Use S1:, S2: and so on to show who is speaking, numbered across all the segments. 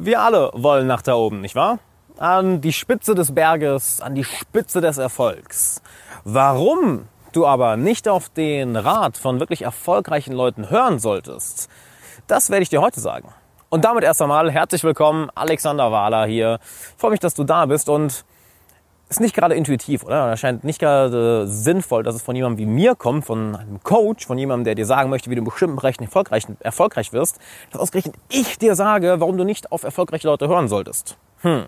S1: Wir alle wollen nach da oben, nicht wahr? An die Spitze des Berges, an die Spitze des Erfolgs. Warum du aber nicht auf den Rat von wirklich erfolgreichen Leuten hören solltest, das werde ich dir heute sagen. Und damit erst einmal herzlich willkommen, Alexander Wahler hier. Ich freue mich, dass du da bist und ist nicht gerade intuitiv, oder? Das scheint nicht gerade sinnvoll, dass es von jemandem wie mir kommt, von einem Coach, von jemandem, der dir sagen möchte, wie du in bestimmten Bereichen erfolgreich, erfolgreich wirst, dass ausgerechnet ich dir sage, warum du nicht auf erfolgreiche Leute hören solltest. Hm.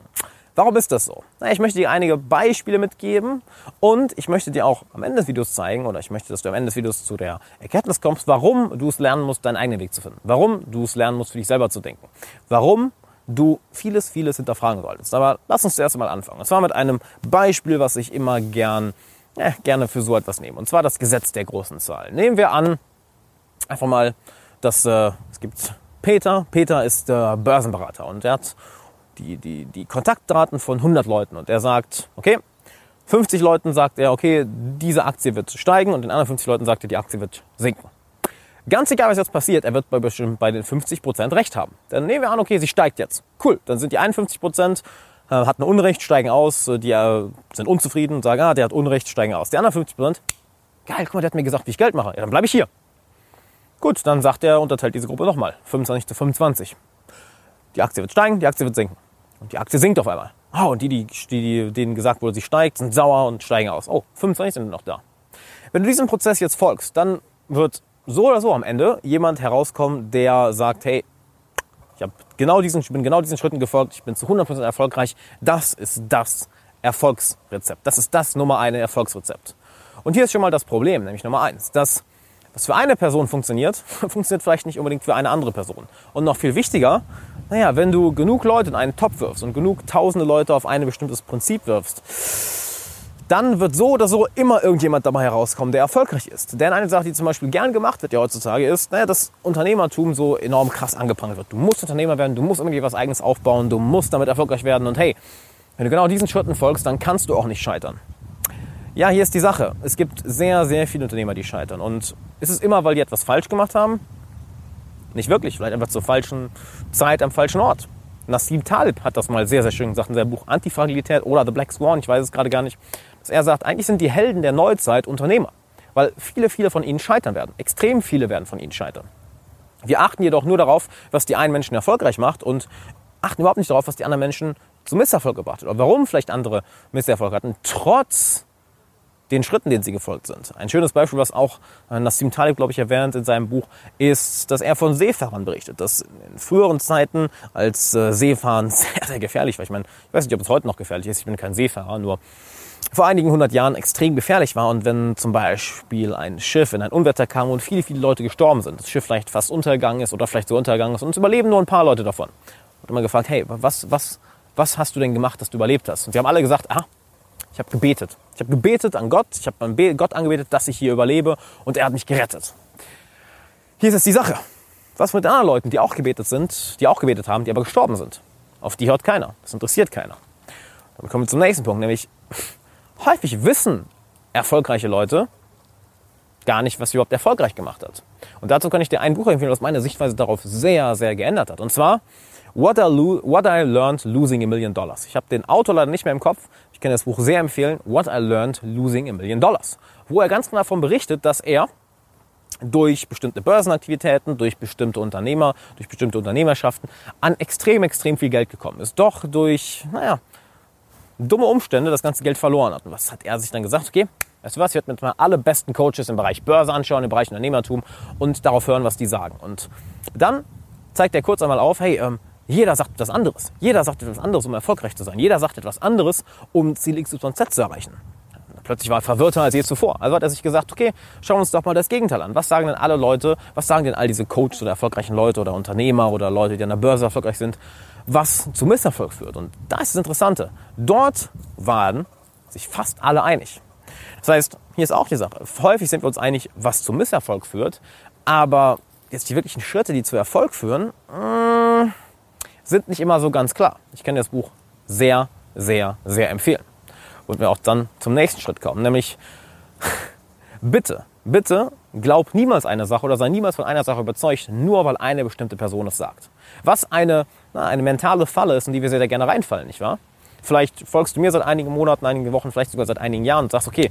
S1: Warum ist das so? Na, ich möchte dir einige Beispiele mitgeben und ich möchte dir auch am Ende des Videos zeigen oder ich möchte, dass du am Ende des Videos zu der Erkenntnis kommst, warum du es lernen musst, deinen eigenen Weg zu finden. Warum du es lernen musst, für dich selber zu denken. Warum du vieles, vieles hinterfragen solltest. Aber lass uns zuerst mal anfangen. Und zwar mit einem Beispiel, was ich immer gern, äh, gerne für so etwas nehme. Und zwar das Gesetz der großen Zahl. Nehmen wir an, einfach mal, dass äh, es gibt Peter. Peter ist der Börsenberater und er hat die, die, die Kontaktdaten von 100 Leuten und er sagt, okay, 50 Leuten sagt er, okay, diese Aktie wird steigen und den anderen 50 Leuten sagt er, die Aktie wird sinken. Ganz egal, was jetzt passiert, er wird bei, bei den 50% recht haben. Dann nehmen wir an, okay, sie steigt jetzt. Cool, dann sind die 51% äh, hatten Unrecht, steigen aus, äh, die äh, sind unzufrieden und sagen, ah, der hat Unrecht, steigen aus. Die anderen 50%, geil, guck mal, der hat mir gesagt, wie ich Geld mache. Ja, dann bleibe ich hier. Gut, dann sagt er, unterteilt diese Gruppe nochmal, 25 zu 25. Die Aktie wird steigen, die Aktie wird sinken. Und die Aktie sinkt auf einmal. Oh, und die, die, die, denen gesagt wurde, sie steigt, sind sauer und steigen aus. Oh, 25 sind noch da. Wenn du diesem Prozess jetzt folgst, dann wird so oder so am Ende jemand herauskommen, der sagt, hey, ich, hab genau diesen, ich bin genau diesen Schritten gefolgt, ich bin zu 100% erfolgreich. Das ist das Erfolgsrezept. Das ist das Nummer eine Erfolgsrezept. Und hier ist schon mal das Problem, nämlich Nummer eins. Das, was für eine Person funktioniert, funktioniert vielleicht nicht unbedingt für eine andere Person. Und noch viel wichtiger, naja, wenn du genug Leute in einen Topf wirfst und genug tausende Leute auf ein bestimmtes Prinzip wirfst, dann wird so oder so immer irgendjemand dabei herauskommen, der erfolgreich ist. Denn eine Sache, die zum Beispiel gern gemacht wird ja heutzutage, ist, naja, dass Unternehmertum so enorm krass angeprangert wird. Du musst Unternehmer werden, du musst irgendwie was Eigenes aufbauen, du musst damit erfolgreich werden und hey, wenn du genau diesen Schritten folgst, dann kannst du auch nicht scheitern. Ja, hier ist die Sache. Es gibt sehr, sehr viele Unternehmer, die scheitern. Und ist es immer, weil die etwas falsch gemacht haben? Nicht wirklich. Vielleicht einfach zur falschen Zeit am falschen Ort. Nassim Talib hat das mal sehr, sehr schön gesagt in seinem Buch Antifragilität oder The Black Swan, ich weiß es gerade gar nicht dass er sagt, eigentlich sind die Helden der Neuzeit Unternehmer, weil viele, viele von ihnen scheitern werden. Extrem viele werden von ihnen scheitern. Wir achten jedoch nur darauf, was die einen Menschen erfolgreich macht und achten überhaupt nicht darauf, was die anderen Menschen zu Misserfolg gebracht hat oder warum vielleicht andere Misserfolg hatten, trotz den Schritten, denen sie gefolgt sind. Ein schönes Beispiel, was auch Nassim Talib, glaube ich, erwähnt in seinem Buch, ist, dass er von Seefahrern berichtet, dass in früheren Zeiten als äh, Seefahren sehr, sehr gefährlich war. Ich meine, ich weiß nicht, ob es heute noch gefährlich ist, ich bin kein Seefahrer, nur vor einigen hundert Jahren extrem gefährlich war und wenn zum Beispiel ein Schiff in ein Unwetter kam und viele, viele Leute gestorben sind, das Schiff vielleicht fast untergegangen ist oder vielleicht so untergegangen ist und es überleben nur ein paar Leute davon. Und immer gefragt, hey, was, was, was hast du denn gemacht, dass du überlebt hast? Und wir haben alle gesagt, ah, ich habe gebetet. Ich habe gebetet an Gott, ich habe Gott angebetet, dass ich hier überlebe und er hat mich gerettet. Hier ist jetzt die Sache. Was mit anderen Leuten, die auch gebetet sind, die auch gebetet haben, die aber gestorben sind? Auf die hört keiner. Das interessiert keiner. Dann kommen wir zum nächsten Punkt, nämlich häufig wissen erfolgreiche Leute gar nicht, was sie überhaupt erfolgreich gemacht hat. Und dazu kann ich dir ein Buch empfehlen, was meine Sichtweise darauf sehr, sehr geändert hat. Und zwar What I, What I Learned Losing a Million Dollars. Ich habe den Autor leider nicht mehr im Kopf. Ich kann das Buch sehr empfehlen. What I Learned Losing a Million Dollars. Wo er ganz genau davon berichtet, dass er durch bestimmte Börsenaktivitäten, durch bestimmte Unternehmer, durch bestimmte Unternehmerschaften an extrem, extrem viel Geld gekommen ist. Doch durch, naja, dumme Umstände das ganze Geld verloren hat. Und was hat er sich dann gesagt? Okay, weißt du was, ich werde mir mal alle besten Coaches im Bereich Börse anschauen, im Bereich Unternehmertum und darauf hören, was die sagen. Und dann zeigt er kurz einmal auf, hey, ähm, jeder sagt etwas anderes. Jeder sagt etwas anderes, um erfolgreich zu sein. Jeder sagt etwas anderes, um Ziel XYZ zu erreichen. Plötzlich war er verwirrter als je zuvor. Also hat er sich gesagt, okay, schauen wir uns doch mal das Gegenteil an. Was sagen denn alle Leute, was sagen denn all diese Coaches oder erfolgreichen Leute oder Unternehmer oder Leute, die an der Börse erfolgreich sind? Was zu Misserfolg führt. Und da ist das Interessante. Dort waren sich fast alle einig. Das heißt, hier ist auch die Sache. Häufig sind wir uns einig, was zu Misserfolg führt, aber jetzt die wirklichen Schritte, die zu Erfolg führen, mm, sind nicht immer so ganz klar. Ich kann das Buch sehr, sehr, sehr empfehlen. Und wir auch dann zum nächsten Schritt kommen, nämlich bitte, bitte glaub niemals eine Sache oder sei niemals von einer Sache überzeugt, nur weil eine bestimmte Person es sagt. Was eine na, eine mentale Falle ist, in die wir sehr, sehr gerne reinfallen, nicht wahr? Vielleicht folgst du mir seit einigen Monaten, einigen Wochen, vielleicht sogar seit einigen Jahren und sagst, okay,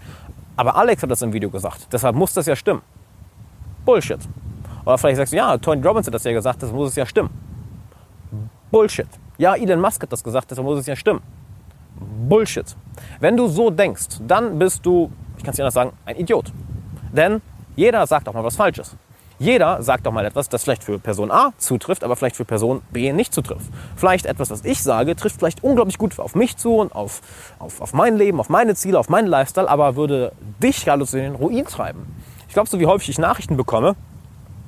S1: aber Alex hat das im Video gesagt, deshalb muss das ja stimmen. Bullshit. Oder vielleicht sagst du, ja, Tony Robbins hat das ja gesagt, das muss es ja stimmen. Bullshit. Ja, Elon Musk hat das gesagt, deshalb muss es ja stimmen. Bullshit. Wenn du so denkst, dann bist du, ich kann es dir anders sagen, ein Idiot. Denn jeder sagt auch mal was Falsches. Jeder sagt doch mal etwas, das vielleicht für Person A zutrifft, aber vielleicht für Person B nicht zutrifft. Vielleicht etwas, was ich sage, trifft vielleicht unglaublich gut auf mich zu und auf, auf, auf mein Leben, auf meine Ziele, auf meinen Lifestyle, aber würde dich gerade in den Ruin treiben. Ich glaube, so wie häufig ich Nachrichten bekomme,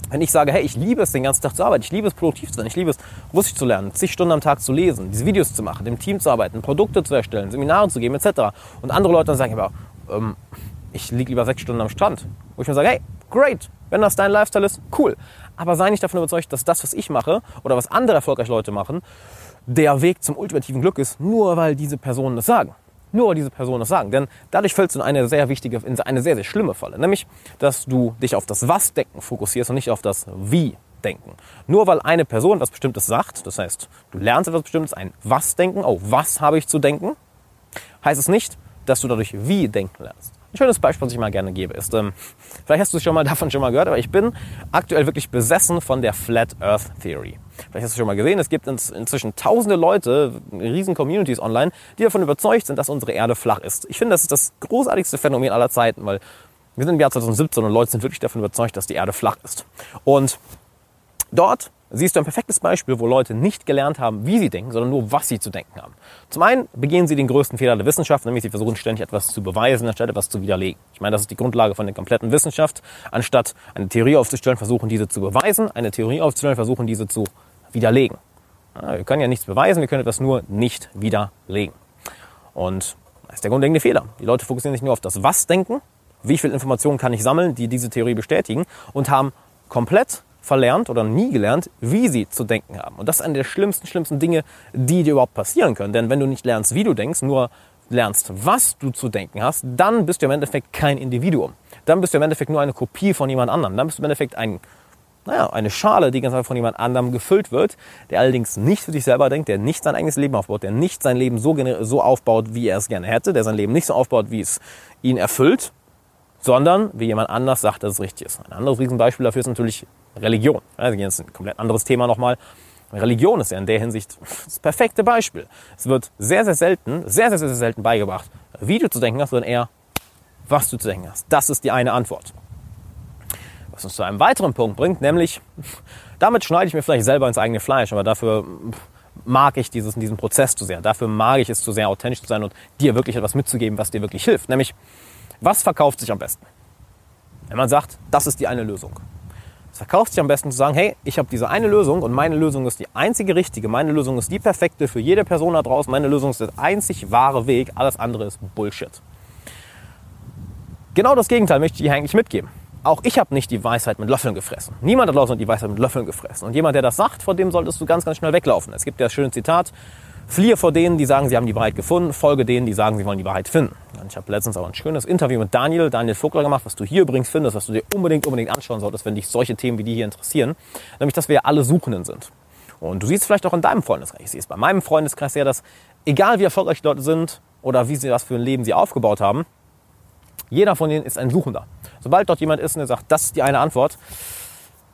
S1: wenn ich sage, hey, ich liebe es, den ganzen Tag zu arbeiten, ich liebe es, produktiv zu sein, ich liebe es, Russisch zu lernen, zig Stunden am Tag zu lesen, diese Videos zu machen, im Team zu arbeiten, Produkte zu erstellen, Seminare zu geben, etc. Und andere Leute dann sagen, aber, ähm, ich liege lieber sechs Stunden am Strand. Wo ich mir sage, hey, great, wenn das dein Lifestyle ist, cool. Aber sei nicht davon überzeugt, dass das, was ich mache oder was andere erfolgreiche Leute machen, der Weg zum ultimativen Glück ist, nur weil diese Personen das sagen. Nur weil diese Personen das sagen. Denn dadurch fällst du in eine sehr wichtige, in eine sehr, sehr schlimme Falle. Nämlich, dass du dich auf das Was-Denken fokussierst und nicht auf das Wie-Denken. Nur weil eine Person etwas Bestimmtes sagt, das heißt, du lernst etwas Bestimmtes, ein Was-Denken, oh, was habe ich zu denken, heißt es nicht, dass du dadurch Wie denken lernst. Ein schönes Beispiel, was ich mal gerne gebe, ist, ähm, vielleicht hast du schon mal davon schon mal gehört, aber ich bin aktuell wirklich besessen von der Flat Earth Theory. Vielleicht hast du schon mal gesehen, es gibt inzwischen tausende Leute, riesen Communities online, die davon überzeugt sind, dass unsere Erde flach ist. Ich finde, das ist das großartigste Phänomen aller Zeiten, weil wir sind im Jahr 2017 und Leute sind wirklich davon überzeugt, dass die Erde flach ist. Und dort siehst du ein perfektes Beispiel, wo Leute nicht gelernt haben, wie sie denken, sondern nur, was sie zu denken haben. Zum einen begehen sie den größten Fehler der Wissenschaft, nämlich sie versuchen ständig etwas zu beweisen, anstatt etwas zu widerlegen. Ich meine, das ist die Grundlage von der kompletten Wissenschaft. Anstatt eine Theorie aufzustellen, versuchen diese zu beweisen, eine Theorie aufzustellen, versuchen diese zu widerlegen. Wir können ja nichts beweisen, wir können etwas nur nicht widerlegen. Und das ist der grundlegende Fehler. Die Leute fokussieren sich nur auf das Was-Denken, wie viel Informationen kann ich sammeln, die diese Theorie bestätigen und haben komplett verlernt oder nie gelernt, wie sie zu denken haben. Und das ist eine der schlimmsten, schlimmsten Dinge, die dir überhaupt passieren können. Denn wenn du nicht lernst, wie du denkst, nur lernst, was du zu denken hast, dann bist du im Endeffekt kein Individuum. Dann bist du im Endeffekt nur eine Kopie von jemand anderem. Dann bist du im Endeffekt ein, naja, eine Schale, die ganz einfach von jemand anderem gefüllt wird, der allerdings nicht für sich selber denkt, der nicht sein eigenes Leben aufbaut, der nicht sein Leben so, so aufbaut, wie er es gerne hätte, der sein Leben nicht so aufbaut, wie es ihn erfüllt, sondern wie jemand anders sagt, dass es richtig ist. Ein anderes Riesenbeispiel dafür ist natürlich Religion. Also jetzt ein komplett anderes Thema nochmal. Religion ist ja in der Hinsicht das perfekte Beispiel. Es wird sehr, sehr selten, sehr, sehr, sehr selten beigebracht, wie du zu denken hast, sondern eher, was du zu denken hast. Das ist die eine Antwort. Was uns zu einem weiteren Punkt bringt, nämlich, damit schneide ich mir vielleicht selber ins eigene Fleisch, aber dafür mag ich dieses, diesen Prozess zu sehr. Dafür mag ich es zu sehr, authentisch zu sein und dir wirklich etwas mitzugeben, was dir wirklich hilft. Nämlich, was verkauft sich am besten? Wenn man sagt, das ist die eine Lösung. Es verkauft sich am besten zu sagen, hey, ich habe diese eine Lösung und meine Lösung ist die einzige richtige, meine Lösung ist die perfekte für jede Person da draußen, meine Lösung ist der einzig wahre Weg, alles andere ist Bullshit. Genau das Gegenteil möchte ich hier eigentlich mitgeben. Auch ich habe nicht die Weisheit mit Löffeln gefressen. Niemand da draußen hat die Weisheit mit Löffeln gefressen. Und jemand, der das sagt, vor dem solltest du ganz, ganz schnell weglaufen. Es gibt ja das schöne Zitat, Fliehe vor denen, die sagen, sie haben die Wahrheit gefunden, folge denen, die sagen, sie wollen die Wahrheit finden. Und ich habe letztens auch ein schönes Interview mit Daniel, Daniel Vogler gemacht, was du hier übrigens findest, was du dir unbedingt, unbedingt anschauen solltest, wenn dich solche Themen wie die hier interessieren. Nämlich, dass wir ja alle Suchenden sind. Und du siehst vielleicht auch in deinem Freundeskreis, ich sehe es bei meinem Freundeskreis ja, dass egal wie erfolgreich die Leute sind oder wie sie was für ein Leben sie aufgebaut haben, jeder von denen ist ein Suchender. Sobald dort jemand ist und der sagt, das ist die eine Antwort,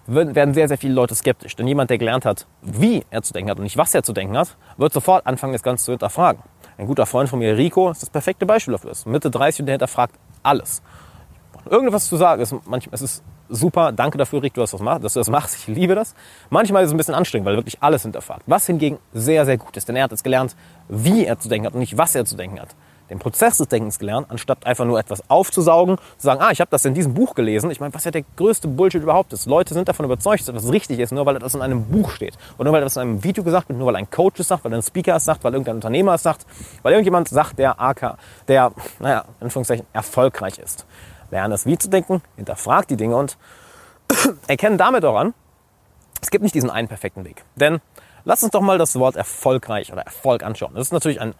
S1: werden sehr, sehr viele Leute skeptisch. Denn jemand, der gelernt hat, wie er zu denken hat und nicht was er zu denken hat, wird sofort anfangen, das Ganze zu hinterfragen. Ein guter Freund von mir, Rico, ist das perfekte Beispiel dafür. Ist Mitte 30 und der hinterfragt alles. Irgendwas zu sagen ist manchmal, es ist super, danke dafür, Rico, dass du, das machst. Ich liebe das. Manchmal ist es ein bisschen anstrengend, weil wirklich alles hinterfragt. Was hingegen sehr, sehr gut ist, denn er hat es gelernt, wie er zu denken hat und nicht was er zu denken hat den Prozess des Denkens gelernt, anstatt einfach nur etwas aufzusaugen, zu sagen, ah, ich habe das in diesem Buch gelesen. Ich meine, was ja der größte Bullshit überhaupt ist. Leute sind davon überzeugt, dass etwas richtig ist, nur weil etwas in einem Buch steht. Und nur weil etwas in einem Video gesagt wird, nur weil ein Coach es sagt, weil ein Speaker es sagt, weil irgendein Unternehmer es sagt, weil irgendjemand sagt, der AK, der, naja, in Anführungszeichen, erfolgreich ist. Lerne es wie zu denken, hinterfragt die Dinge und erkennen damit auch an, es gibt nicht diesen einen perfekten Weg. Denn lass uns doch mal das Wort erfolgreich oder Erfolg anschauen. Das ist natürlich ein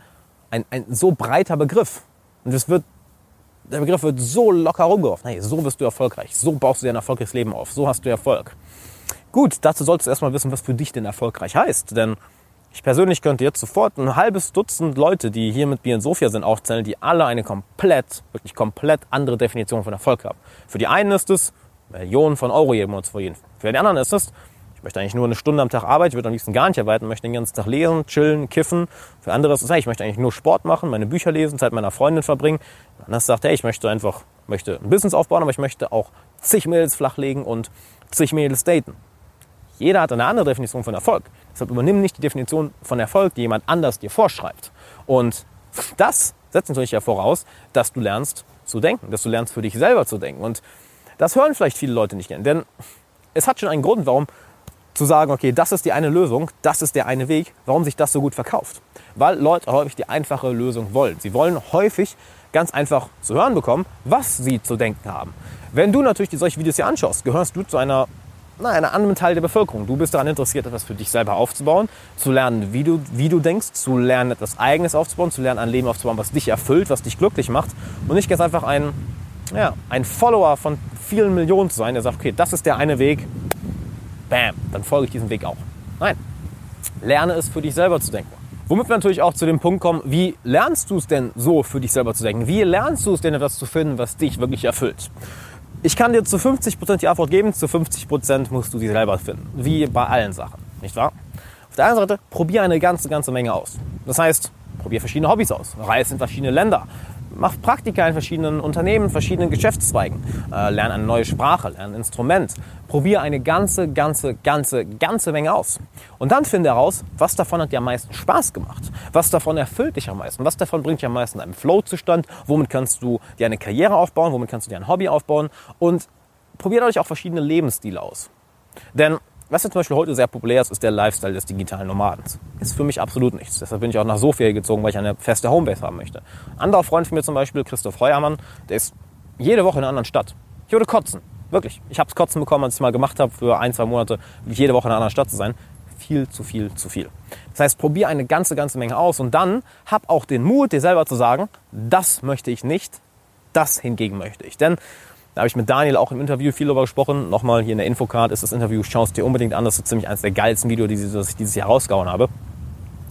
S1: ein, ein so breiter Begriff. Und es wird, der Begriff wird so locker rumgeworfen. Hey, so wirst du erfolgreich. So baust du dir ein erfolgreiches Leben auf. So hast du Erfolg. Gut, dazu solltest du erstmal wissen, was für dich denn erfolgreich heißt. Denn Ich persönlich könnte jetzt sofort ein halbes Dutzend Leute, die hier mit mir in Sofia sind, aufzählen, die alle eine komplett, wirklich komplett andere Definition von Erfolg haben. Für die einen ist es, Millionen von Euro jeden Monat zu verdienen. Für die anderen ist es, ich möchte eigentlich nur eine Stunde am Tag arbeiten, ich würde am liebsten gar nicht arbeiten, möchte den ganzen Tag lesen, chillen, kiffen. Für andere ist es, hey, ich möchte eigentlich nur Sport machen, meine Bücher lesen, Zeit meiner Freundin verbringen. Und sagt, hey, ich möchte einfach, möchte ein Business aufbauen, aber ich möchte auch zig Mädels flachlegen und zig Mädels daten. Jeder hat eine andere Definition von Erfolg. Deshalb übernimm nicht die Definition von Erfolg, die jemand anders dir vorschreibt. Und das setzt natürlich ja voraus, dass du lernst zu denken, dass du lernst für dich selber zu denken. Und das hören vielleicht viele Leute nicht gern, denn es hat schon einen Grund, warum zu sagen, okay, das ist die eine Lösung, das ist der eine Weg, warum sich das so gut verkauft. Weil Leute häufig die einfache Lösung wollen. Sie wollen häufig ganz einfach zu hören bekommen, was sie zu denken haben. Wenn du natürlich solche Videos hier anschaust, gehörst du zu einer, na, einer anderen Teil der Bevölkerung. Du bist daran interessiert, etwas für dich selber aufzubauen, zu lernen, wie du, wie du denkst, zu lernen, etwas Eigenes aufzubauen, zu lernen, ein Leben aufzubauen, was dich erfüllt, was dich glücklich macht und nicht ganz einfach ein, ja, ein Follower von vielen Millionen zu sein, der sagt, okay, das ist der eine Weg, bam, dann folge ich diesem Weg auch. Nein, lerne es für dich selber zu denken. Womit wir natürlich auch zu dem Punkt kommen, wie lernst du es denn so für dich selber zu denken? Wie lernst du es denn etwas zu finden, was dich wirklich erfüllt? Ich kann dir zu 50% die Antwort geben, zu 50% musst du sie selber finden. Wie bei allen Sachen, nicht wahr? Auf der anderen Seite, probier eine ganze, ganze Menge aus. Das heißt, probier verschiedene Hobbys aus, reise in verschiedene Länder, mach Praktika in verschiedenen Unternehmen, verschiedenen Geschäftszweigen, äh, lern eine neue Sprache, lern ein Instrument, probier eine ganze, ganze, ganze, ganze Menge aus. Und dann finde heraus, was davon hat dir am meisten Spaß gemacht, was davon erfüllt dich am meisten, was davon bringt dich am meisten einen Flow-Zustand, womit kannst du dir eine Karriere aufbauen, womit kannst du dir ein Hobby aufbauen? Und probier dadurch auch verschiedene Lebensstile aus. Denn was jetzt zum Beispiel heute sehr populär ist, ist der Lifestyle des digitalen Nomadens. Ist für mich absolut nichts. Deshalb bin ich auch nach Sofia gezogen, weil ich eine feste Homebase haben möchte. Ein anderer Freund von mir zum Beispiel, Christoph Heuermann, der ist jede Woche in einer anderen Stadt. Ich würde kotzen. Wirklich. Ich habe es kotzen bekommen, als ich mal gemacht habe, für ein, zwei Monate jede Woche in einer anderen Stadt zu sein. Viel zu viel zu viel. Das heißt, probier eine ganze, ganze Menge aus und dann hab auch den Mut, dir selber zu sagen, das möchte ich nicht, das hingegen möchte ich. Denn da habe ich mit Daniel auch im Interview viel darüber gesprochen. Nochmal hier in der Infocard ist das Interview, schau es dir unbedingt an. Das ist ziemlich eines der geilsten Videos, die ich dieses Jahr rausgehauen habe.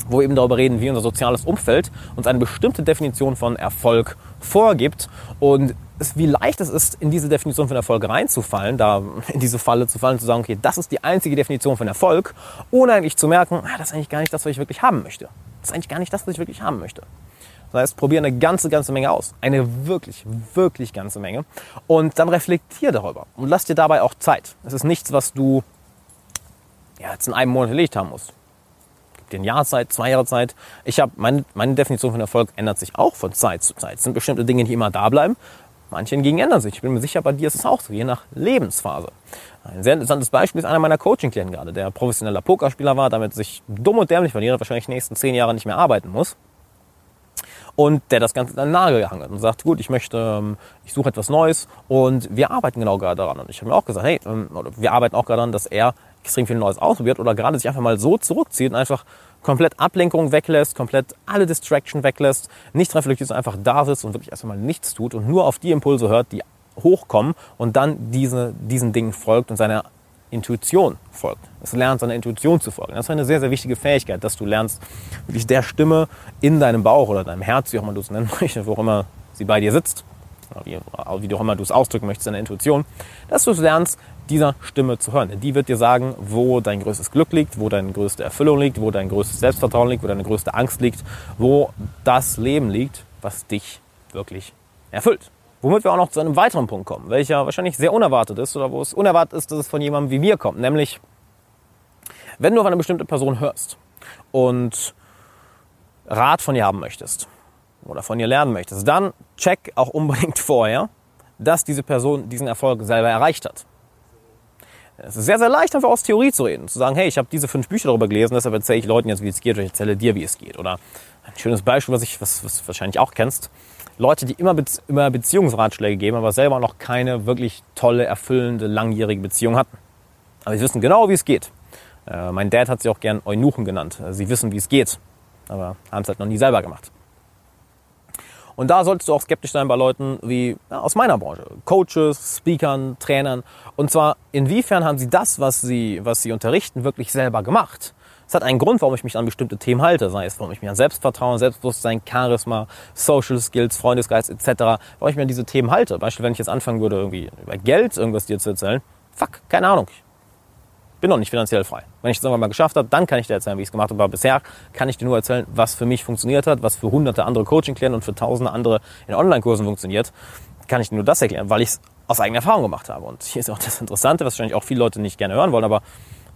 S1: Wo wir eben darüber reden, wie unser soziales Umfeld uns eine bestimmte Definition von Erfolg vorgibt und wie leicht es ist, in diese Definition von Erfolg reinzufallen, da in diese Falle zu fallen, zu sagen, okay, das ist die einzige Definition von Erfolg, ohne eigentlich zu merken, ah, das ist eigentlich gar nicht das, was ich wirklich haben möchte. Das ist eigentlich gar nicht das, was ich wirklich haben möchte. Das heißt, probier eine ganze, ganze Menge aus. Eine wirklich, wirklich ganze Menge. Und dann reflektier darüber und lass dir dabei auch Zeit. Es ist nichts, was du ja, jetzt in einem Monat erledigt haben musst. Gib dir ein Jahr Zeit, zwei Jahre Zeit. Ich habe meine, meine Definition von Erfolg ändert sich auch von Zeit zu Zeit. Es sind bestimmte Dinge, die immer da bleiben. Manche hingegen ändern sich. Ich bin mir sicher, bei dir ist es auch so, je nach Lebensphase. Ein sehr interessantes Beispiel ist einer meiner Coaching-Klienten gerade, der professioneller Pokerspieler war, damit sich dumm und dämlich verdient, wahrscheinlich die nächsten zehn Jahre nicht mehr arbeiten muss und der das Ganze an den hat und sagt, gut, ich möchte, ähm, ich suche etwas Neues und wir arbeiten genau gerade daran. Und ich habe mir auch gesagt, hey, ähm, wir arbeiten auch gerade daran, dass er extrem viel Neues ausprobiert oder gerade sich einfach mal so zurückzieht und einfach komplett Ablenkung weglässt, komplett alle Distraction weglässt, nicht reflektiert, einfach da sitzt und wirklich erstmal nichts tut und nur auf die Impulse hört, die hochkommen und dann diese, diesen Dingen folgt und seiner Intuition folgt. Es lernt, seiner Intuition zu folgen. Das ist eine sehr, sehr wichtige Fähigkeit, dass du lernst, wirklich der Stimme in deinem Bauch oder deinem Herz, wie auch immer du es nennen möchtest, wo auch immer sie bei dir sitzt, wie, wie auch immer du es ausdrücken möchtest, deine Intuition, dass du es lernst, dieser Stimme zu hören. Denn die wird dir sagen, wo dein größtes Glück liegt, wo deine größte Erfüllung liegt, wo dein größtes Selbstvertrauen liegt, wo deine größte Angst liegt, wo das Leben liegt, was dich wirklich erfüllt. Womit wir auch noch zu einem weiteren Punkt kommen, welcher wahrscheinlich sehr unerwartet ist oder wo es unerwartet ist, dass es von jemandem wie mir kommt. Nämlich, wenn du auf eine bestimmte Person hörst und Rat von ihr haben möchtest oder von ihr lernen möchtest, dann check auch unbedingt vorher, dass diese Person diesen Erfolg selber erreicht hat. Es ist sehr, sehr leicht, einfach aus Theorie zu reden. Zu sagen, hey, ich habe diese fünf Bücher darüber gelesen, deshalb erzähle ich Leuten jetzt, wie es geht, oder ich erzähle dir, wie es geht. Oder ein schönes Beispiel, was, ich, was, was du wahrscheinlich auch kennst. Leute, die immer, Bezie immer Beziehungsratschläge geben, aber selber noch keine wirklich tolle, erfüllende, langjährige Beziehung hatten. Aber sie wissen genau, wie es geht. Äh, mein Dad hat sie auch gern Eunuchen genannt. Äh, sie wissen, wie es geht, aber haben es halt noch nie selber gemacht. Und da solltest du auch skeptisch sein bei Leuten wie ja, aus meiner Branche, Coaches, Speakern, Trainern. Und zwar, inwiefern haben sie das, was sie, was sie unterrichten, wirklich selber gemacht? Es hat einen Grund, warum ich mich an bestimmte Themen halte, sei es, warum ich mich an Selbstvertrauen, Selbstbewusstsein, Charisma, Social Skills, Freundesgeist etc., warum ich mir an diese Themen halte. Beispiel, wenn ich jetzt anfangen würde, irgendwie über Geld irgendwas dir zu erzählen, fuck, keine Ahnung. Ich bin noch nicht finanziell frei. Wenn ich es irgendwann mal geschafft habe, dann kann ich dir erzählen, wie ich es gemacht habe. Aber bisher kann ich dir nur erzählen, was für mich funktioniert hat, was für hunderte andere Coaching-Klienten und für tausende andere in Online-Kursen funktioniert. Kann ich dir nur das erklären, weil ich es aus eigener Erfahrung gemacht habe. Und hier ist auch das Interessante, was wahrscheinlich auch viele Leute nicht gerne hören wollen, aber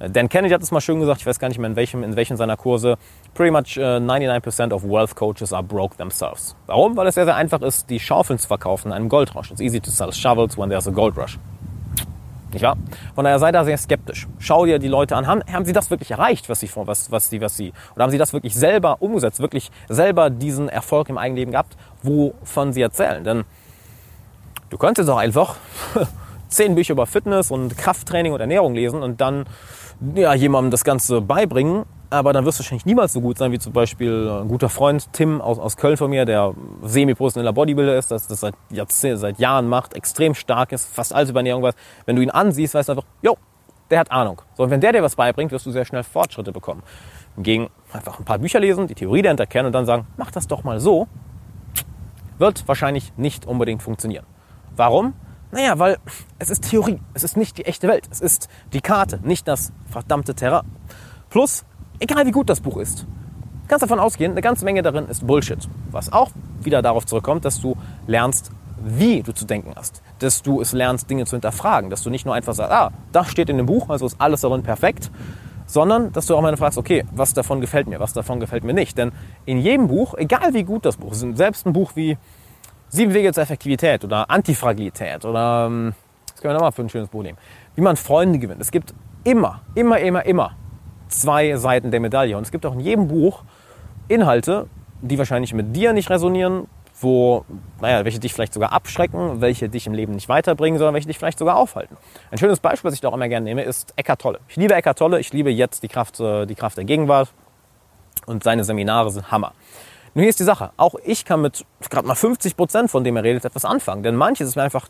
S1: Dan Kennedy hat es mal schön gesagt, ich weiß gar nicht mehr in welchem, in welchem seiner Kurse, pretty much uh, 99% of wealth coaches are broke themselves. Warum? Weil es sehr, sehr einfach ist, die Schaufeln zu verkaufen in einem Goldrausch. It's easy to sell shovels when there's a gold rush. Nicht wahr? Von daher sei da sehr skeptisch. Schau dir die Leute an. Haben, haben sie das wirklich erreicht, was sie, was, was sie, was sie, oder haben sie das wirklich selber umgesetzt, wirklich selber diesen Erfolg im Eigenleben gehabt, wovon sie erzählen? Denn du könntest auch einfach zehn Bücher über Fitness und Krafttraining und Ernährung lesen und dann ja, jemandem das Ganze beibringen. Aber dann wirst du wahrscheinlich niemals so gut sein, wie zum Beispiel ein guter Freund Tim aus, aus Köln von mir, der semi-professioneller Bodybuilder ist, das das seit, seit Jahren macht, extrem stark ist, fast alles über Ernährung weiß. Wenn du ihn ansiehst, weißt du einfach, jo, der hat Ahnung. So, und wenn der dir was beibringt, wirst du sehr schnell Fortschritte bekommen. Hingegen einfach ein paar Bücher lesen, die Theorie dahinter kennen und dann sagen, mach das doch mal so, wird wahrscheinlich nicht unbedingt funktionieren. Warum? Naja, weil es ist Theorie. Es ist nicht die echte Welt. Es ist die Karte, nicht das verdammte Terrain. Plus, egal wie gut das Buch ist, kannst davon ausgehen, eine ganze Menge darin ist Bullshit. Was auch wieder darauf zurückkommt, dass du lernst, wie du zu denken hast. Dass du es lernst, Dinge zu hinterfragen. Dass du nicht nur einfach sagst, ah, das steht in dem Buch, also ist alles darin perfekt. Sondern, dass du auch mal fragst, okay, was davon gefällt mir, was davon gefällt mir nicht. Denn in jedem Buch, egal wie gut das Buch ist, selbst ein Buch wie Sieben Wege zur Effektivität oder Antifragilität oder ähm, was können wir nochmal für ein schönes Buch nehmen? Wie man Freunde gewinnt. Es gibt immer, immer, immer, immer zwei Seiten der Medaille. Und es gibt auch in jedem Buch Inhalte, die wahrscheinlich mit dir nicht resonieren, wo, naja, welche dich vielleicht sogar abschrecken, welche dich im Leben nicht weiterbringen, sondern welche dich vielleicht sogar aufhalten. Ein schönes Beispiel, was ich da auch immer gerne nehme, ist Eckart Tolle. Ich liebe Eckart Tolle, ich liebe jetzt die Kraft, äh, die Kraft der Gegenwart und seine Seminare sind Hammer. Nun hier ist die Sache. Auch ich kann mit gerade mal 50 Prozent von dem er redet etwas anfangen. Denn manches ist mir einfach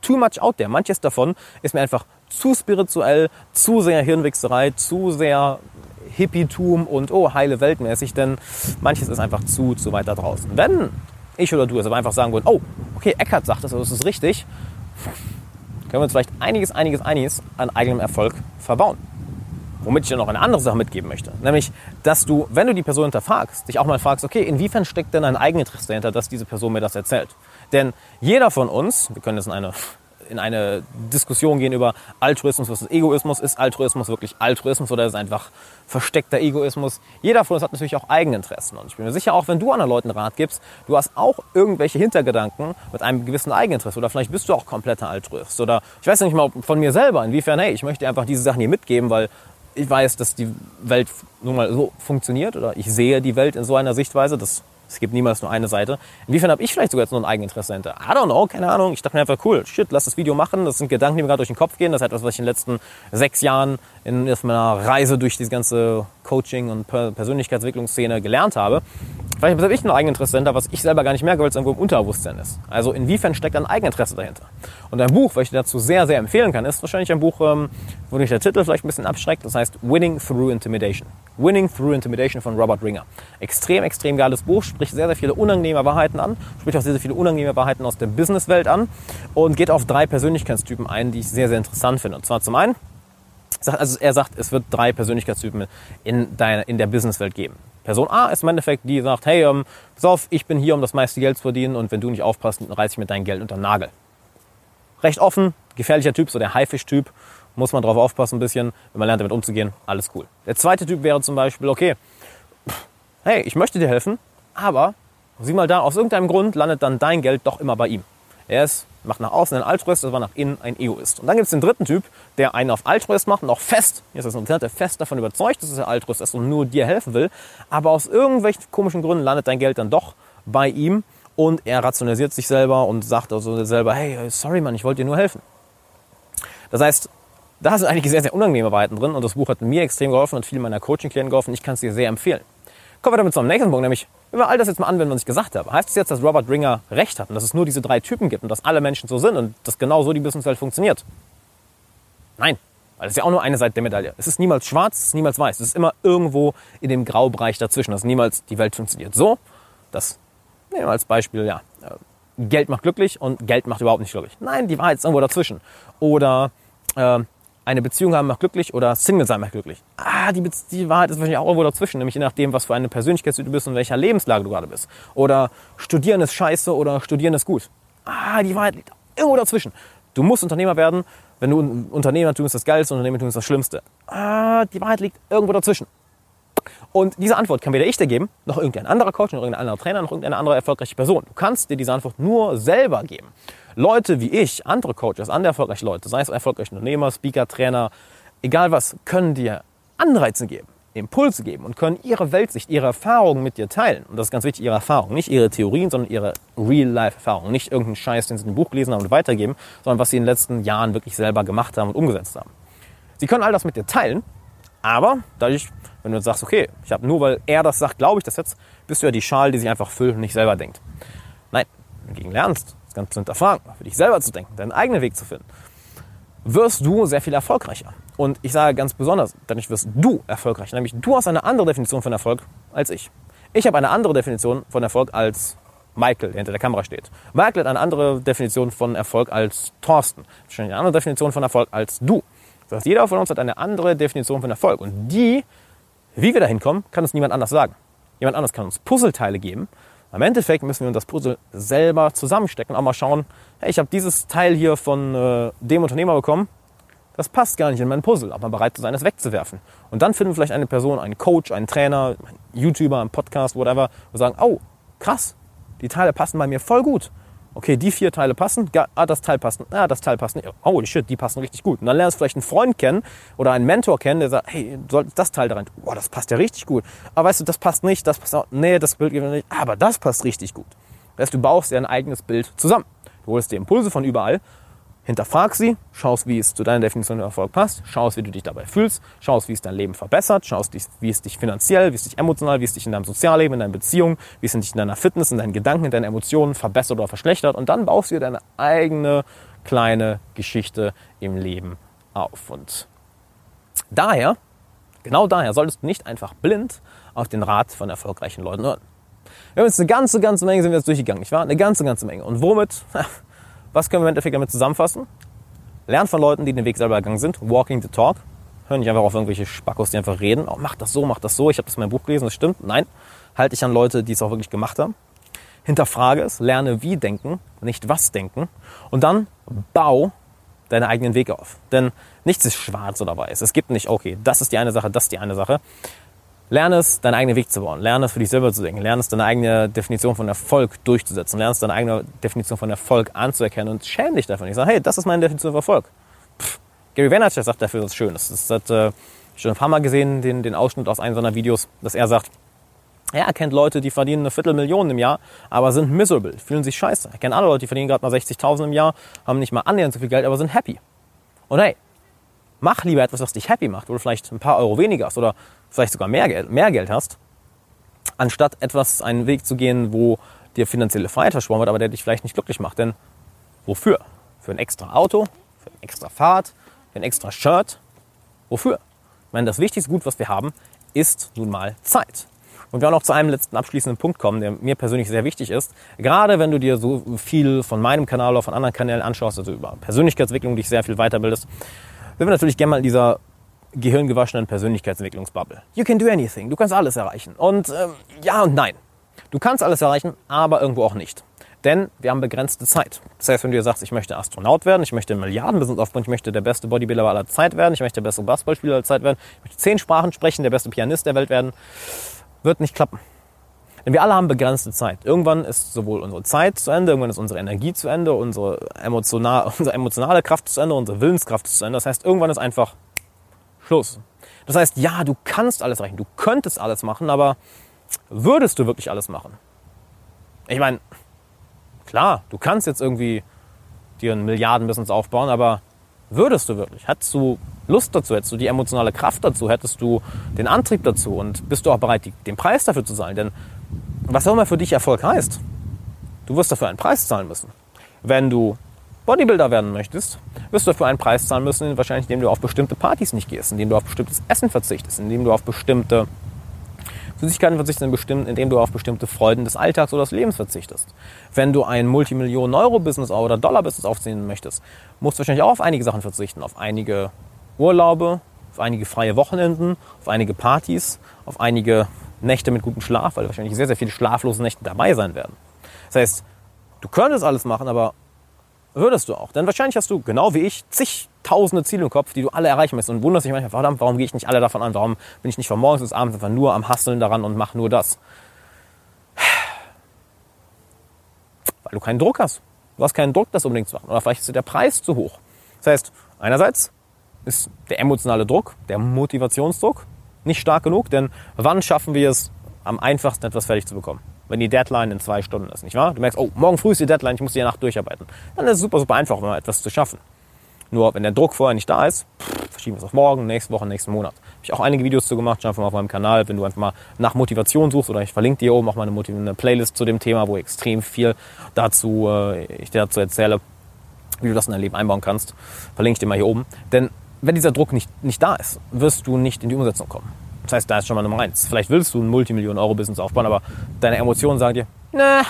S1: too much out there. Manches davon ist mir einfach zu spirituell, zu sehr Hirnwichserei, zu sehr Hippietum und oh, heile Weltmäßig. Denn manches ist einfach zu, zu weit da draußen. Wenn ich oder du es aber einfach sagen würden, oh, okay, Eckert sagt das, also das ist richtig, können wir uns vielleicht einiges, einiges, einiges an eigenem Erfolg verbauen. Womit ich dir noch eine andere Sache mitgeben möchte. Nämlich, dass du, wenn du die Person hinterfragst, dich auch mal fragst, okay, inwiefern steckt denn ein Eigeninteresse dahinter, dass diese Person mir das erzählt? Denn jeder von uns, wir können jetzt in eine, in eine Diskussion gehen über Altruismus versus Egoismus. Ist Altruismus wirklich Altruismus oder ist es einfach versteckter Egoismus? Jeder von uns hat natürlich auch Eigeninteressen. Und ich bin mir sicher, auch wenn du anderen Leuten Rat gibst, du hast auch irgendwelche Hintergedanken mit einem gewissen Eigeninteresse. Oder vielleicht bist du auch kompletter Altruist. Oder ich weiß nicht mal von mir selber, inwiefern, hey, ich möchte einfach diese Sachen hier mitgeben, weil ich weiß, dass die Welt nun mal so funktioniert oder ich sehe die Welt in so einer Sichtweise. Das, es gibt niemals nur eine Seite. Inwiefern habe ich vielleicht sogar jetzt nur ein Eigeninteresse hinter? I don't know, keine Ahnung. Ich dachte mir einfach, cool, shit, lass das Video machen. Das sind Gedanken, die mir gerade durch den Kopf gehen. Das ist etwas, was ich in den letzten sechs Jahren in meiner Reise durch diese ganze Coaching- und Persönlichkeitsentwicklungsszene gelernt habe. Vielleicht habe ich ein Eigeninteresse dahinter, was ich selber gar nicht merke, weil es irgendwo im Unterbewusstsein ist. Also inwiefern steckt ein Eigeninteresse dahinter? Und ein Buch, was ich dazu sehr, sehr empfehlen kann, ist wahrscheinlich ein Buch, ähm, wo dich der Titel vielleicht ein bisschen abschreckt. Das heißt Winning Through Intimidation. Winning Through Intimidation von Robert Ringer. Extrem, extrem geiles Buch, spricht sehr, sehr viele unangenehme Wahrheiten an, spricht auch sehr, sehr viele unangenehme Wahrheiten aus der Businesswelt an und geht auf drei Persönlichkeitstypen ein, die ich sehr, sehr interessant finde. Und zwar zum einen, also er sagt, es wird drei Persönlichkeitstypen in, deiner, in der Businesswelt geben. Person A ist im Endeffekt, die sagt, hey, ähm, pass auf, ich bin hier, um das meiste Geld zu verdienen und wenn du nicht aufpasst, dann reiß ich mit deinem Geld unter den Nagel. Recht offen, gefährlicher Typ, so der Haifisch-Typ, muss man drauf aufpassen ein bisschen, wenn man lernt damit umzugehen, alles cool. Der zweite Typ wäre zum Beispiel, okay, hey, ich möchte dir helfen, aber sieh mal da, aus irgendeinem Grund landet dann dein Geld doch immer bei ihm. Er ist, macht nach außen ein Altruist, aber nach innen ein Egoist. Und dann gibt es den dritten Typ, der einen auf Altruist macht und auch fest, hier ist das interessant, der fest davon überzeugt, dass er Altruist ist und nur dir helfen will. Aber aus irgendwelchen komischen Gründen landet dein Geld dann doch bei ihm und er rationalisiert sich selber und sagt also selber, hey, sorry Mann, ich wollte dir nur helfen. Das heißt, da sind einige sehr, sehr unangenehme Wahrheiten drin und das Buch hat mir extrem geholfen und vielen meiner Coaching-Klienten geholfen. Ich kann es dir sehr empfehlen. Kommen wir damit zum nächsten Punkt, nämlich, wenn wir all das jetzt mal anwenden, was ich gesagt habe, heißt es das jetzt, dass Robert Ringer recht hat und dass es nur diese drei Typen gibt und dass alle Menschen so sind und dass genau so die Businesswelt funktioniert? Nein. Weil das ist ja auch nur eine Seite der Medaille. Es ist niemals schwarz, es ist niemals weiß. Es ist immer irgendwo in dem Graubereich dazwischen. Das ist niemals, die Welt funktioniert so. Das nehmen wir als Beispiel, ja. Geld macht glücklich und Geld macht überhaupt nicht glücklich. Nein, die Wahrheit ist irgendwo dazwischen. Oder äh, eine Beziehung haben macht glücklich oder Single sein macht glücklich. Ah, die, die Wahrheit ist wahrscheinlich auch irgendwo dazwischen, nämlich je nachdem, was für eine Persönlichkeit du bist und welcher Lebenslage du gerade bist. Oder studieren ist scheiße oder studieren ist gut. Ah, die Wahrheit liegt irgendwo dazwischen. Du musst Unternehmer werden. Wenn du ein Unternehmertum ist das Geilste, Unternehmertum ist das Schlimmste. Ah, die Wahrheit liegt irgendwo dazwischen. Und diese Antwort kann weder ich dir geben, noch irgendein anderer Coach, noch irgendein anderer Trainer, noch irgendeine andere erfolgreiche Person. Du kannst dir diese Antwort nur selber geben. Leute wie ich, andere Coaches, andere erfolgreiche Leute, sei es erfolgreiche Unternehmer, Speaker, Trainer, egal was, können dir Anreize geben, Impulse geben und können ihre Weltsicht, ihre Erfahrungen mit dir teilen. Und das ist ganz wichtig, ihre Erfahrungen, nicht ihre Theorien, sondern ihre Real-Life-Erfahrungen. Nicht irgendeinen Scheiß, den sie in einem Buch gelesen haben und weitergeben, sondern was sie in den letzten Jahren wirklich selber gemacht haben und umgesetzt haben. Sie können all das mit dir teilen, aber dadurch wenn du sagst, okay, ich habe nur, weil er das sagt, glaube ich das jetzt, bist du ja die Schale, die sich einfach füllt und nicht selber denkt. Nein, dagegen lernst, das Ganze zu hinterfragen, für dich selber zu denken, deinen eigenen Weg zu finden, wirst du sehr viel erfolgreicher. Und ich sage ganz besonders, dadurch wirst du erfolgreicher. Nämlich du hast eine andere Definition von Erfolg als ich. Ich habe eine andere Definition von Erfolg als Michael, der hinter der Kamera steht. Michael hat eine andere Definition von Erfolg als Thorsten. Wahrscheinlich eine andere Definition von Erfolg als du. Das heißt, jeder von uns hat eine andere Definition von Erfolg. Und die wie wir da hinkommen, kann uns niemand anders sagen. Jemand anders kann uns Puzzleteile geben. Im Endeffekt müssen wir uns das Puzzle selber zusammenstecken auch mal schauen, hey, ich habe dieses Teil hier von äh, dem Unternehmer bekommen, das passt gar nicht in mein Puzzle, aber bereit zu sein, es wegzuwerfen. Und dann finden wir vielleicht eine Person, einen Coach, einen Trainer, einen YouTuber, einen Podcast, whatever, und sagen, oh, krass, die Teile passen bei mir voll gut okay, die vier Teile passen, ah, das Teil passt, ah, das Teil passt holy shit, die passen richtig gut. Und dann lernst du vielleicht einen Freund kennen oder einen Mentor kennen, der sagt, hey, du solltest das Teil da rein, boah, das passt ja richtig gut. Aber weißt du, das passt nicht, das passt auch, nee, das Bild geht nicht, aber das passt richtig gut. Das heißt, du baust dir ein eigenes Bild zusammen. Du holst dir Impulse von überall Hinterfrag sie, schaust, wie es zu deiner Definition von Erfolg passt, schaust, wie du dich dabei fühlst, schaust, wie es dein Leben verbessert, schaust, wie es dich finanziell, wie es dich emotional, wie es dich in deinem Sozialleben, in deinen Beziehungen, wie es dich in deiner Fitness, in deinen Gedanken, in deinen Emotionen verbessert oder verschlechtert. Und dann baust du dir deine eigene kleine Geschichte im Leben auf. Und daher, genau daher, solltest du nicht einfach blind auf den Rat von erfolgreichen Leuten hören. Wir haben jetzt eine ganze, ganze Menge sind wir jetzt durchgegangen, nicht wahr? Eine ganze, ganze Menge. Und womit? Was können wir im Endeffekt damit zusammenfassen? Lernt von Leuten, die den Weg selber gegangen sind. Walking the talk. Hör nicht einfach auf irgendwelche Spackos, die einfach reden. Oh, mach das so, mach das so. Ich habe das in meinem Buch gelesen, das stimmt. Nein, halte dich an Leute, die es auch wirklich gemacht haben. Hinterfrage es, lerne wie denken, nicht was denken. Und dann bau deinen eigenen Weg auf. Denn nichts ist schwarz oder weiß. Es gibt nicht, okay, das ist die eine Sache, das ist die eine Sache. Lerne es, deinen eigenen Weg zu bauen. Lerne es für dich selber zu denken. Lerne es, deine eigene Definition von Erfolg durchzusetzen. Lerne es, deine eigene Definition von Erfolg anzuerkennen und schäme dich davon. Ich sage, hey, das ist meine Definition von Erfolg. Pff, Gary Vaynerchuk sagt dafür was Schönes. Das hat äh, schon ein paar Mal gesehen, den, den Ausschnitt aus einem seiner Videos, dass er sagt, er kennt Leute, die verdienen eine Viertelmillion im Jahr, aber sind miserable, fühlen sich scheiße. Er kennt andere Leute, die verdienen gerade mal 60.000 im Jahr, haben nicht mal annähernd so viel Geld, aber sind happy. Und hey, mach lieber etwas, was dich happy macht, wo du vielleicht ein paar Euro weniger hast oder vielleicht sogar mehr Geld, mehr Geld hast, anstatt etwas einen Weg zu gehen, wo dir finanzielle Freiheit versprochen wird, aber der dich vielleicht nicht glücklich macht. Denn wofür? Für ein extra Auto, für ein extra Fahrt, für ein extra Shirt. Wofür? Ich meine, das wichtigste Gut, was wir haben, ist nun mal Zeit. Und wir auch noch zu einem letzten abschließenden Punkt kommen, der mir persönlich sehr wichtig ist. Gerade wenn du dir so viel von meinem Kanal oder von anderen Kanälen anschaust, also über Persönlichkeitsentwicklung dich sehr viel weiterbildest, sind wir natürlich gerne mal in dieser gehirngewaschenen Persönlichkeitsentwicklungsbubble. You can do anything. Du kannst alles erreichen. Und ähm, ja und nein. Du kannst alles erreichen, aber irgendwo auch nicht. Denn wir haben begrenzte Zeit. Das heißt, wenn du dir sagst, ich möchte Astronaut werden, ich möchte Milliardenbusiness aufbauen, ich möchte der beste Bodybuilder aller Zeit werden, ich möchte der beste Basketballspieler aller Zeit werden, ich möchte zehn Sprachen sprechen, der beste Pianist der Welt werden, wird nicht klappen. Denn wir alle haben begrenzte Zeit. Irgendwann ist sowohl unsere Zeit zu Ende, irgendwann ist unsere Energie zu Ende, unsere, emotional, unsere emotionale Kraft zu Ende, unsere Willenskraft zu Ende. Das heißt, irgendwann ist einfach Schluss. Das heißt, ja, du kannst alles erreichen, du könntest alles machen, aber würdest du wirklich alles machen? Ich meine, klar, du kannst jetzt irgendwie dir ein Milliardenbusiness aufbauen, aber würdest du wirklich? Hättest du Lust dazu? Hättest du die emotionale Kraft dazu? Hättest du den Antrieb dazu? Und bist du auch bereit, den Preis dafür zu zahlen? Denn was auch immer für dich Erfolg heißt, du wirst dafür einen Preis zahlen müssen. Wenn du Bodybuilder werden möchtest, wirst du dafür einen Preis zahlen müssen, wahrscheinlich indem du auf bestimmte Partys nicht gehst, indem du auf bestimmtes Essen verzichtest, indem du auf bestimmte Süßigkeiten verzichtest, indem du auf bestimmte Freuden des Alltags oder des Lebens verzichtest. Wenn du ein Multimillionen-Euro-Business oder Dollar-Business aufziehen möchtest, musst du wahrscheinlich auch auf einige Sachen verzichten, auf einige Urlaube, auf einige freie Wochenenden, auf einige Partys, auf einige Nächte mit gutem Schlaf, weil wahrscheinlich sehr, sehr viele schlaflose Nächte dabei sein werden. Das heißt, du könntest alles machen, aber würdest du auch. Denn wahrscheinlich hast du, genau wie ich, zigtausende Ziele im Kopf, die du alle erreichen möchtest und wunderst dich manchmal, verdammt, warum gehe ich nicht alle davon an? Warum bin ich nicht von morgens bis abends einfach nur am Hasseln daran und mache nur das? Weil du keinen Druck hast. Du hast keinen Druck, das unbedingt zu machen. Oder vielleicht ist der Preis zu hoch. Das heißt, einerseits ist der emotionale Druck, der Motivationsdruck nicht stark genug, denn wann schaffen wir es am einfachsten etwas fertig zu bekommen? Wenn die Deadline in zwei Stunden ist, nicht wahr? Du merkst, oh, morgen früh ist die Deadline, ich muss die Nacht durcharbeiten. Dann ist es super, super einfach, mal etwas zu schaffen. Nur wenn der Druck vorher nicht da ist, pff, verschieben wir es auf morgen, nächste Woche, nächsten Monat. Habe ich auch einige Videos zu gemacht, schau einfach mal auf meinem Kanal, wenn du einfach mal nach Motivation suchst oder ich verlinke dir oben auch mal eine, eine Playlist zu dem Thema, wo extrem viel dazu, äh, ich dir dazu erzähle, wie du das in dein Leben einbauen kannst. Verlinke ich dir mal hier oben. Denn wenn dieser Druck nicht, nicht da ist, wirst du nicht in die Umsetzung kommen. Das heißt, da ist schon mal Nummer eins. Vielleicht willst du ein Multimillionen-Euro-Business aufbauen, aber deine Emotionen sagen dir, na,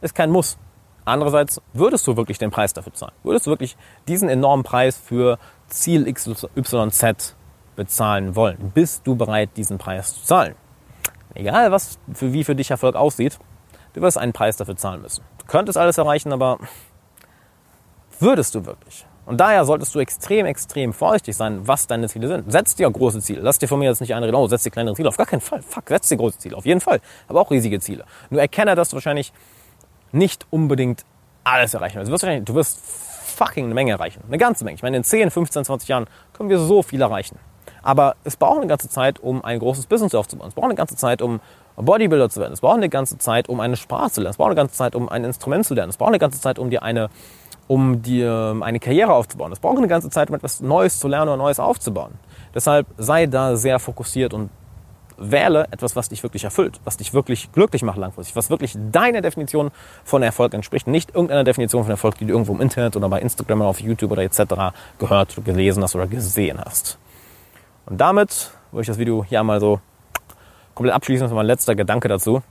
S1: ist kein Muss. Andererseits, würdest du wirklich den Preis dafür zahlen? Würdest du wirklich diesen enormen Preis für Ziel XYZ bezahlen wollen? Bist du bereit, diesen Preis zu zahlen? Egal, was für wie für dich Erfolg aussieht, du wirst einen Preis dafür zahlen müssen. Du könntest alles erreichen, aber würdest du wirklich? Und daher solltest du extrem, extrem vorsichtig sein, was deine Ziele sind. Setz dir große Ziele. Lass dir von mir jetzt nicht einreden, oh, setz dir kleinere Ziele. Auf gar keinen Fall. Fuck, setz dir große Ziele. Auf jeden Fall. Aber auch riesige Ziele. Nur erkenne, dass du wahrscheinlich nicht unbedingt alles erreichen wirst. Du wirst, du wirst fucking eine Menge erreichen. Eine ganze Menge. Ich meine, in 10, 15, 20 Jahren können wir so viel erreichen. Aber es braucht eine ganze Zeit, um ein großes Business aufzubauen. Es braucht eine ganze Zeit, um Bodybuilder zu werden. Es braucht eine ganze Zeit, um eine Sprache zu lernen. Es braucht eine ganze Zeit, um ein Instrument zu lernen. Es braucht eine ganze Zeit, um dir eine um dir ähm, eine Karriere aufzubauen. Das braucht eine ganze Zeit, um etwas Neues zu lernen oder Neues aufzubauen. Deshalb sei da sehr fokussiert und wähle etwas, was dich wirklich erfüllt, was dich wirklich glücklich macht langfristig, was wirklich deiner Definition von Erfolg entspricht, nicht irgendeiner Definition von Erfolg, die du irgendwo im Internet oder bei Instagram oder auf YouTube oder etc. gehört, gelesen hast oder gesehen hast. Und damit würde ich das Video hier einmal so komplett abschließen. Das ist mein letzter Gedanke dazu.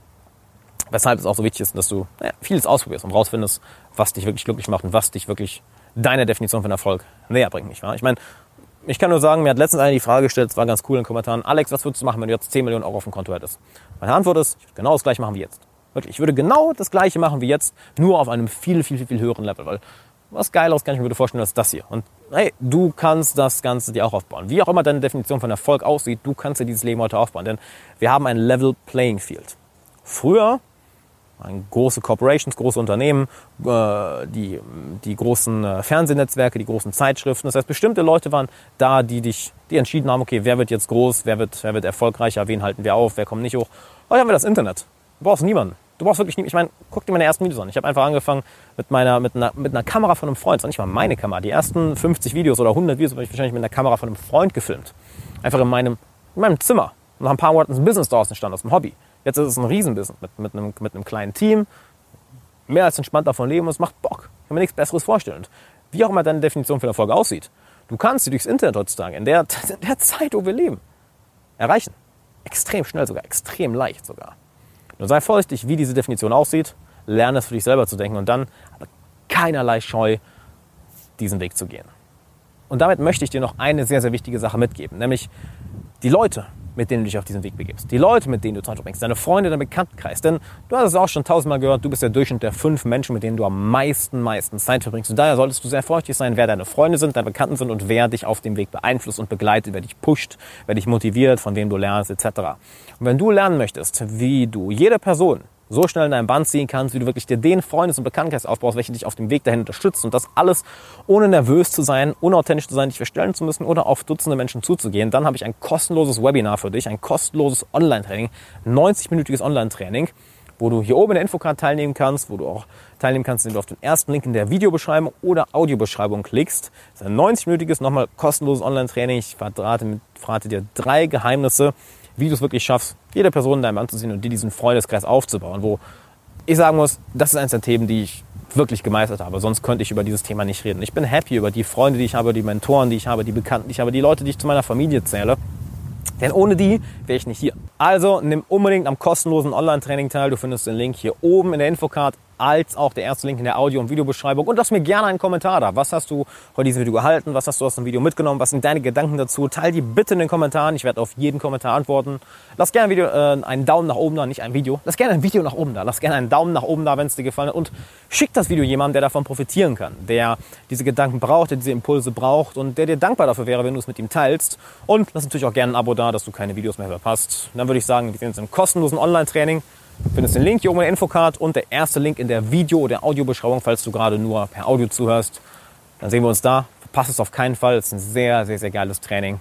S1: Weshalb es auch so wichtig ist, dass du naja, vieles ausprobierst und rausfindest, was dich wirklich glücklich macht und was dich wirklich deiner Definition von Erfolg näher bringt, nicht wahr? Ich meine, ich kann nur sagen, mir hat letztens einer die Frage gestellt, es war ganz cool in den Kommentaren, Alex, was würdest du machen, wenn du jetzt 10 Millionen Euro auf dem Konto hättest? Meine Antwort ist, ich würde genau das gleiche machen wie jetzt. Wirklich, ich würde genau das gleiche machen wie jetzt, nur auf einem viel, viel, viel, viel höheren Level, weil was Geileres kann ich mir vorstellen als das hier. Und hey, du kannst das Ganze dir auch aufbauen. Wie auch immer deine Definition von Erfolg aussieht, du kannst dir dieses Leben heute aufbauen, denn wir haben ein Level Playing Field. Früher große Corporations, große Unternehmen, äh, die, die großen äh, Fernsehnetzwerke, die großen Zeitschriften. Das heißt, bestimmte Leute waren da, die dich, die entschieden haben, okay, wer wird jetzt groß, wer wird, wer wird erfolgreicher, wen halten wir auf, wer kommt nicht hoch. Heute haben wir das Internet. Du brauchst niemanden. Du brauchst wirklich niemanden. Ich meine, guck dir meine ersten Videos an. Ich habe einfach angefangen mit meiner, mit einer, mit einer Kamera von einem Freund. Das war nicht mal meine Kamera. Die ersten 50 Videos oder 100 Videos habe ich wahrscheinlich mit einer Kamera von einem Freund gefilmt. Einfach in meinem, in meinem Zimmer. Und nach ein paar Monaten ist ein Business daraus entstanden, aus dem Hobby. Jetzt ist es ein Riesenbusiness mit, mit, einem, mit einem kleinen Team, mehr als entspannt davon leben und es macht Bock. Ich kann mir nichts Besseres vorstellen. Und wie auch immer deine Definition für Erfolg aussieht, du kannst sie durchs Internet heutzutage, in der, in der Zeit, wo wir leben, erreichen. Extrem schnell sogar, extrem leicht sogar. Nur sei vorsichtig, wie diese Definition aussieht, lerne es für dich selber zu denken und dann aber keinerlei Scheu, diesen Weg zu gehen. Und damit möchte ich dir noch eine sehr, sehr wichtige Sache mitgeben, nämlich die Leute, mit denen du dich auf diesen Weg begibst. Die Leute, mit denen du Zeit verbringst, deine Freunde, dein Bekanntenkreis. Denn du hast es auch schon tausendmal gehört, du bist der Durchschnitt der fünf Menschen, mit denen du am meisten, meisten Zeit verbringst. Und daher solltest du sehr vorsichtig sein, wer deine Freunde sind, deine Bekannten sind und wer dich auf dem Weg beeinflusst und begleitet, wer dich pusht, wer dich motiviert, von wem du lernst, etc. Und wenn du lernen möchtest, wie du jede Person so schnell in deinem Band ziehen kannst, wie du wirklich dir den Freundes- und Bekanntkreis aufbaust, welche dich auf dem Weg dahin unterstützen und das alles ohne nervös zu sein, unauthentisch zu sein, dich verstellen zu müssen oder auf Dutzende Menschen zuzugehen, dann habe ich ein kostenloses Webinar für dich, ein kostenloses Online-Training, 90-minütiges Online-Training, wo du hier oben in der Infocard teilnehmen kannst, wo du auch teilnehmen kannst, indem du auf den ersten Link in der Videobeschreibung oder Audiobeschreibung klickst. Das ist ein 90-minütiges, nochmal kostenloses Online-Training. Ich verrate, verrate dir drei Geheimnisse, wie du es wirklich schaffst, jede Person in deinem anzuziehen und dir diesen Freundeskreis aufzubauen, wo ich sagen muss, das ist eines der Themen, die ich wirklich gemeistert habe. Sonst könnte ich über dieses Thema nicht reden. Ich bin happy über die Freunde, die ich habe, die Mentoren, die ich habe, die Bekannten, die ich habe, die Leute, die ich zu meiner Familie zähle. Denn ohne die wäre ich nicht hier. Also nimm unbedingt am kostenlosen Online-Training teil. Du findest den Link hier oben in der Infocard als auch der erste Link in der Audio- und Videobeschreibung. Und lass mir gerne einen Kommentar da. Was hast du heute diesem Video gehalten? Was hast du aus dem Video mitgenommen? Was sind deine Gedanken dazu? Teil die bitte in den Kommentaren. Ich werde auf jeden Kommentar antworten. Lass gerne ein Video, äh, einen Daumen nach oben da, nicht ein Video. Lass gerne ein Video nach oben da. Lass gerne einen Daumen nach oben da, wenn es dir gefallen hat. Und schick das Video jemandem, der davon profitieren kann, der diese Gedanken braucht, der diese Impulse braucht und der dir dankbar dafür wäre, wenn du es mit ihm teilst. Und lass natürlich auch gerne ein Abo da, dass du keine Videos mehr verpasst. Dann würde ich sagen, wir sehen uns im kostenlosen Online-Training. Findest den Link hier oben in der Infocard und der erste Link in der Video- oder Audiobeschreibung, falls du gerade nur per Audio zuhörst. Dann sehen wir uns da. Verpasst es auf keinen Fall. Es ist ein sehr, sehr, sehr geiles Training.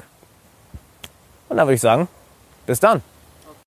S1: Und dann würde ich sagen, bis dann.